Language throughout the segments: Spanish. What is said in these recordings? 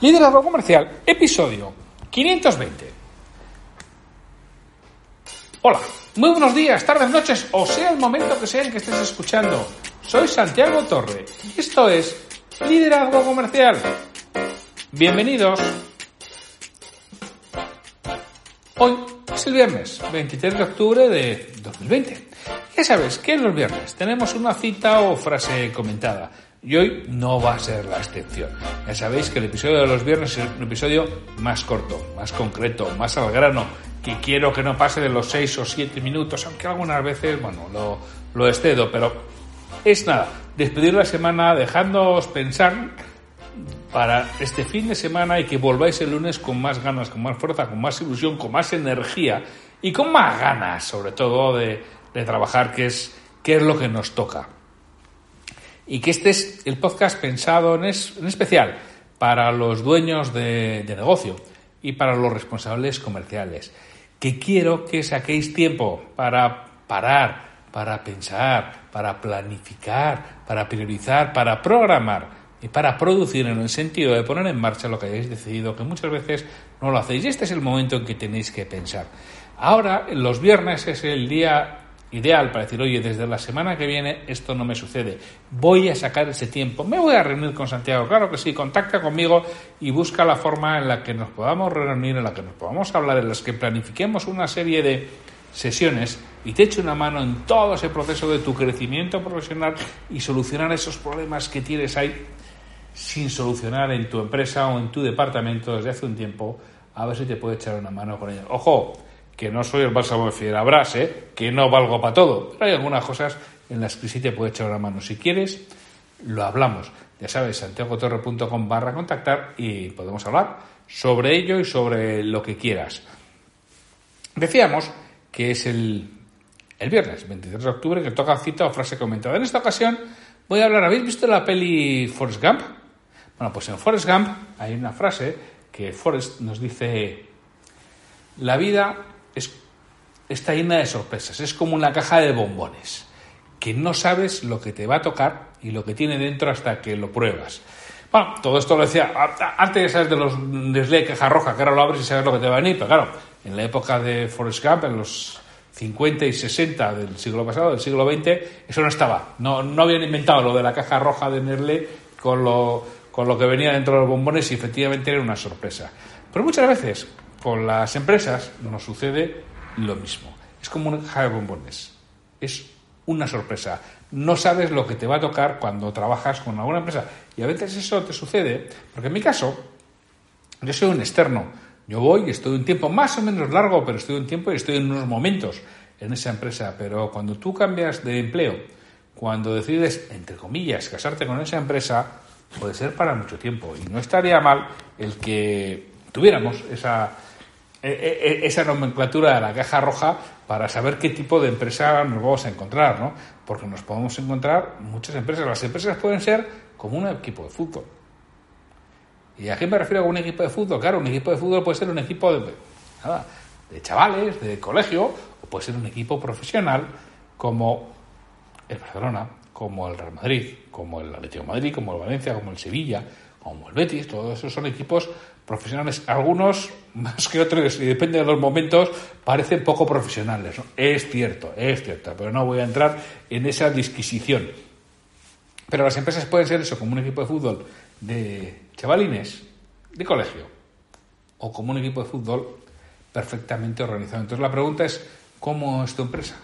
Liderazgo Comercial, episodio 520. Hola, muy buenos días, tardes, noches, o sea el momento que sea en que estés escuchando. Soy Santiago Torre y esto es Liderazgo Comercial. Bienvenidos. Hoy es el viernes 23 de octubre de 2020. Ya sabes que los viernes tenemos una cita o frase comentada y hoy no va a ser la excepción. Ya sabéis que el episodio de los viernes es un episodio más corto, más concreto, más al grano, que quiero que no pase de los 6 o 7 minutos, aunque algunas veces, bueno, lo, lo excedo, pero es nada, despedir la semana dejándoos pensar para este fin de semana y que volváis el lunes con más ganas, con más fuerza, con más ilusión, con más energía y con más ganas, sobre todo, de, de trabajar, que es, que es lo que nos toca y que este es el podcast pensado en, especial para los dueños de, negocio y para los responsables comerciales. Que quiero que saquéis tiempo para parar, para pensar, para planificar, para priorizar, para programar y para producir en el sentido de poner en marcha lo que hayáis decidido, que muchas veces no lo hacéis. Y este es el momento en que tenéis que pensar. Ahora, los viernes es el día ideal para decir, oye, desde la semana que viene esto no me sucede, voy a sacar ese tiempo, me voy a reunir con Santiago, claro que sí, contacta conmigo y busca la forma en la que nos podamos reunir, en la que nos podamos hablar, en las que planifiquemos una serie de sesiones y te eche una mano en todo ese proceso de tu crecimiento profesional y solucionar esos problemas que tienes ahí sin solucionar en tu empresa o en tu departamento desde hace un tiempo, a ver si te puede echar una mano con ellos. Ojo, que no soy el bálsamo de Fierabras, ¿eh? que no valgo para todo, pero hay algunas cosas en las que sí te puede echar una mano. Si quieres, lo hablamos. Ya sabes, santiagotorre.com barra contactar y podemos hablar sobre ello y sobre lo que quieras. Decíamos que es el, el viernes 23 de octubre que toca cita o frase comentada. En esta ocasión voy a hablar, ¿habéis visto la peli Forrest Gump? Bueno, pues en Forrest Gump hay una frase que Forrest nos dice, la vida es, está llena de sorpresas. Es como una caja de bombones, que no sabes lo que te va a tocar y lo que tiene dentro hasta que lo pruebas. Bueno, todo esto lo decía antes sabes de los Nestlé caja roja, que ahora lo abres y sabes lo que te va a venir, pero claro, en la época de Forrest Gump, en los 50 y 60 del siglo pasado, del siglo XX, eso no estaba. No, no habían inventado lo de la caja roja de Nestlé con lo, con lo que venía dentro de los bombones y efectivamente era una sorpresa. Pero muchas veces con las empresas nos sucede lo mismo. Es como un caja de bombones. Es una sorpresa. No sabes lo que te va a tocar cuando trabajas con alguna empresa. Y a veces eso te sucede, porque en mi caso, yo soy un externo. Yo voy y estoy un tiempo más o menos largo, pero estoy un tiempo y estoy en unos momentos en esa empresa. Pero cuando tú cambias de empleo, cuando decides, entre comillas, casarte con esa empresa, puede ser para mucho tiempo. Y no estaría mal el que tuviéramos esa esa nomenclatura de la caja roja para saber qué tipo de empresa nos vamos a encontrar, ¿no? Porque nos podemos encontrar muchas empresas. Las empresas pueden ser como un equipo de fútbol. ¿Y a qué me refiero con un equipo de fútbol? Claro, un equipo de fútbol puede ser un equipo de, nada, de chavales, de colegio, o puede ser un equipo profesional como el Barcelona, como el Real Madrid, como el Atlético Madrid, como el Valencia, como el Sevilla, como el Betis. Todos esos son equipos profesionales, algunos más que otros, y depende de los momentos, parecen poco profesionales. Es cierto, es cierto, pero no voy a entrar en esa disquisición. Pero las empresas pueden ser eso, como un equipo de fútbol de chavalines de colegio, o como un equipo de fútbol perfectamente organizado. Entonces la pregunta es, ¿cómo es tu empresa?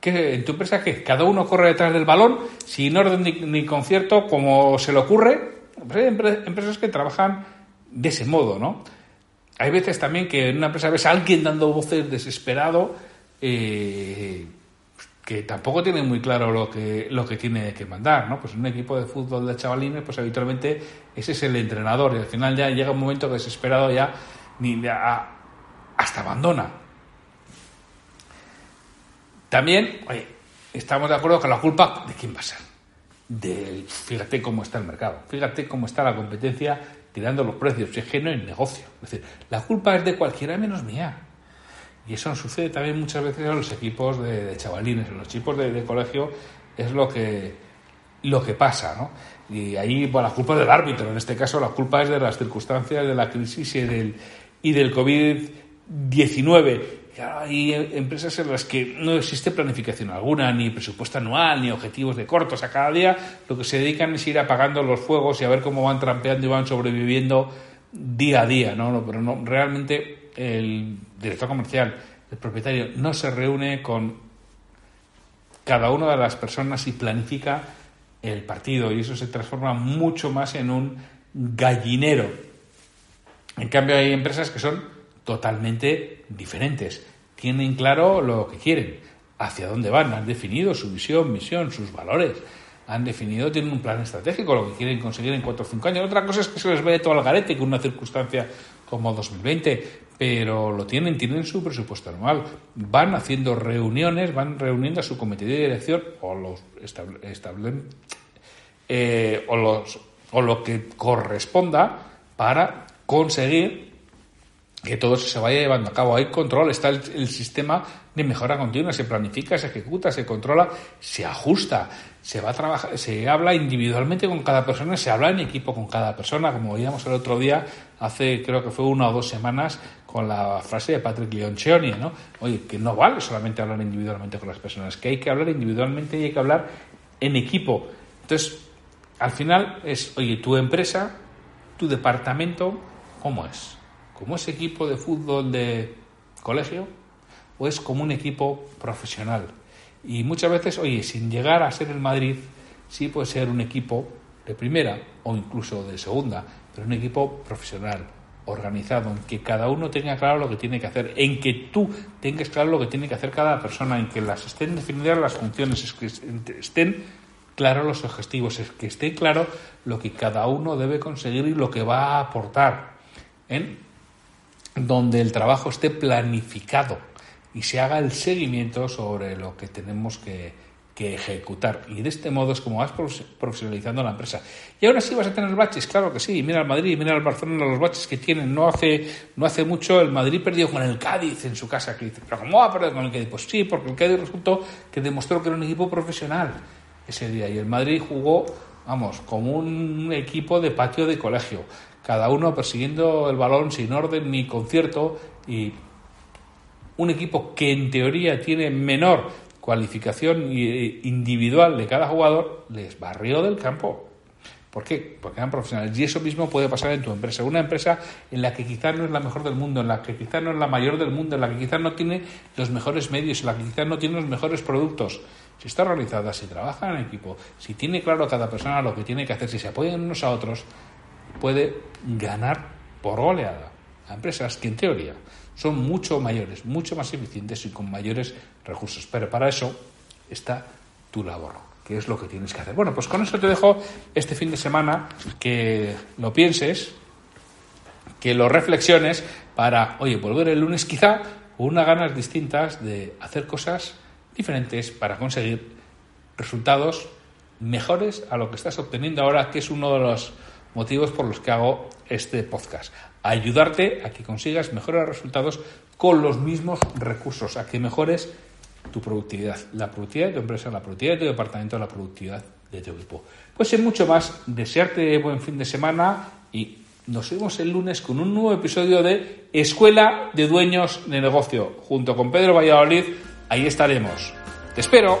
¿qué, ¿En tu empresa qué? ¿Cada uno corre detrás del balón sin orden ni, ni concierto como se le ocurre? Hay empresas que trabajan de ese modo, ¿no? Hay veces también que en una empresa ves a alguien dando voces desesperado, eh, que tampoco tiene muy claro lo que, lo que tiene que mandar, ¿no? Pues en un equipo de fútbol de chavalines, pues habitualmente ese es el entrenador y al final ya llega un momento desesperado ya ni hasta abandona. También, oye, estamos de acuerdo que la culpa de quién va a ser. Del, fíjate cómo está el mercado, fíjate cómo está la competencia tirando los precios, es que no hay negocio. Es decir, la culpa es de cualquiera menos mía. Y eso sucede también muchas veces en los equipos de, chavalines, en los equipos de, colegio es lo que, lo que pasa, ¿no? Y ahí, bueno, la culpa es del árbitro, en este caso la culpa es de las circunstancias de la crisis y del, y del COVID-19. Hay empresas en las que no existe planificación alguna, ni presupuesto anual, ni objetivos de cortos. A cada día lo que se dedican es ir apagando los fuegos y a ver cómo van trampeando y van sobreviviendo día a día, ¿no? Pero no, realmente el director comercial, el propietario, no se reúne con cada una de las personas y planifica el partido y eso se transforma mucho más en un gallinero. En cambio hay empresas que son totalmente diferentes, tienen claro lo que quieren, hacia dónde van, han definido su visión, misión, sus valores, han definido, tienen un plan estratégico, lo que quieren conseguir en cuatro o cinco años. Otra cosa es que se les ve todo al garete con una circunstancia como 2020, pero lo tienen, tienen su presupuesto anual, van haciendo reuniones, van reuniendo a su comité de dirección o los establecen eh, o, los, o lo que corresponda para conseguir que todo eso se vaya llevando a cabo. Hay control, está el, sistema de mejora continua, se planifica, se ejecuta, se controla, se ajusta, se va a trabajar, se habla individualmente con cada persona, se habla en equipo con cada persona, como veíamos el otro día, hace creo que fue una o dos semanas, con la frase de Patrick Leoncioni, ¿no? Oye, que no vale solamente hablar individualmente con las personas, que hay que hablar individualmente y hay que hablar en equipo. Entonces, al final es, oye, tu empresa, tu departamento, ¿cómo es? ¿Como ese equipo de fútbol de colegio? ¿O es como un equipo profesional? Y muchas veces, oye, sin llegar a ser el Madrid, sí puede ser un equipo de primera o incluso de segunda, pero un equipo profesional, organizado, en que cada uno tenga claro lo que tiene que hacer, en que tú tengas claro lo que tiene que hacer cada persona, en que las estén definidas las funciones, que estén claros los objetivos, es que esté claro lo que cada uno debe conseguir y lo que va a aportar, en donde el trabajo esté planificado y se haga el seguimiento sobre lo que tenemos que, ejecutar. Y de este modo es como vas profesionalizando la empresa. Y ahora sí vas a tener baches, claro que sí. Mira al Madrid, mira al Barcelona, los baches que tienen. No hace, no hace mucho el Madrid perdió con el Cádiz en su casa. Que dice, ¿pero cómo va a perder con el Cádiz? Pues sí, porque el Cádiz resultó que demostró que era un equipo profesional ese día. Y el Madrid jugó, vamos, como un equipo de patio de colegio. Cada uno persiguiendo el balón sin orden ni concierto y un equipo que en teoría tiene menor cualificación eh, individual de cada jugador, les barrió del campo. ¿Por qué? Porque eran profesionales. Y eso mismo puede pasar en tu empresa. Una empresa en la que quizás no es la mejor del mundo, en la que quizás no es la mayor del mundo, en la que quizás no tiene los mejores medios, en la que quizás no tiene los mejores productos. Si está organizada, si trabaja en equipo, si tiene claro cada persona lo que tiene que hacer, si se apoyan unos a otros, puede ganar por goleada a empresas que en teoría son mucho mayores, mucho más eficientes y con mayores recursos. Pero para eso está tu labor, que es lo que tienes que hacer. Bueno, pues con eso te dejo este fin de semana que lo pienses, que lo reflexiones para, oye, volver el lunes quizá con unas ganas distintas de hacer cosas diferentes para conseguir resultados mejores a lo que estás obteniendo ahora, que es uno de los motivos por los que hago este podcast. Ayudarte a que consigas mejores resultados con los mismos recursos, a que mejores tu productividad, la productividad de tu empresa, la productividad de tu departamento, la productividad de tu equipo. Pues sin mucho más, desearte buen fin de semana y nos vemos el lunes con un nuevo episodio de Escuela de Dueños de Negocio. Junto con Pedro Valladolid, ahí estaremos. Te espero.